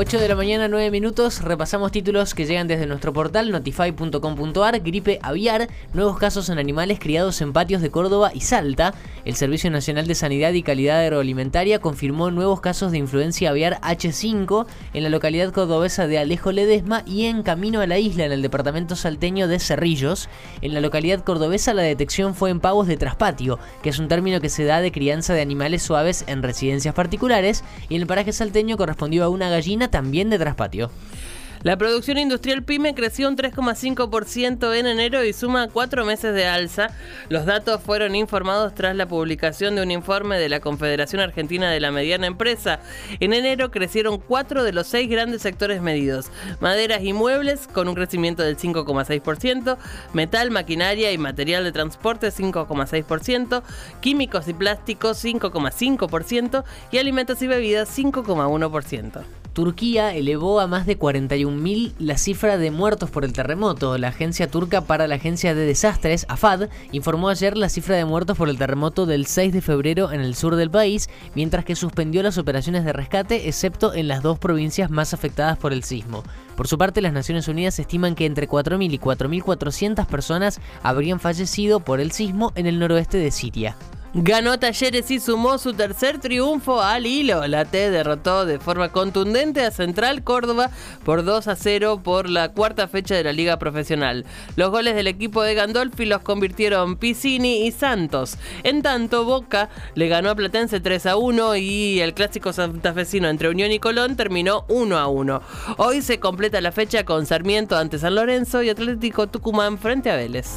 8 de la mañana, 9 minutos. Repasamos títulos que llegan desde nuestro portal notify.com.ar. Gripe aviar, nuevos casos en animales criados en patios de Córdoba y Salta. El Servicio Nacional de Sanidad y Calidad Agroalimentaria confirmó nuevos casos de influencia aviar H5 en la localidad cordobesa de Alejo Ledesma y en camino a la isla en el departamento salteño de Cerrillos. En la localidad cordobesa la detección fue en pavos de traspatio, que es un término que se da de crianza de animales suaves en residencias particulares, y en el paraje salteño correspondió a una gallina también de traspatio. La producción industrial PYME creció un 3,5% en enero y suma cuatro meses de alza. Los datos fueron informados tras la publicación de un informe de la Confederación Argentina de la Mediana Empresa. En enero crecieron cuatro de los seis grandes sectores medidos. Maderas y muebles con un crecimiento del 5,6%, metal, maquinaria y material de transporte 5,6%, químicos y plásticos 5,5% y alimentos y bebidas 5,1%. Turquía elevó a más de 41.000 la cifra de muertos por el terremoto. La agencia turca para la Agencia de Desastres, AFAD, informó ayer la cifra de muertos por el terremoto del 6 de febrero en el sur del país, mientras que suspendió las operaciones de rescate, excepto en las dos provincias más afectadas por el sismo. Por su parte, las Naciones Unidas estiman que entre 4.000 y 4.400 personas habrían fallecido por el sismo en el noroeste de Siria. Ganó Talleres y sumó su tercer triunfo al hilo. La T derrotó de forma contundente a Central Córdoba por 2 a 0 por la cuarta fecha de la Liga Profesional. Los goles del equipo de Gandolfi los convirtieron Piscini y Santos. En tanto, Boca le ganó a Platense 3 a 1 y el clásico santafesino entre Unión y Colón terminó 1 a 1. Hoy se completa la fecha con Sarmiento ante San Lorenzo y Atlético Tucumán frente a Vélez.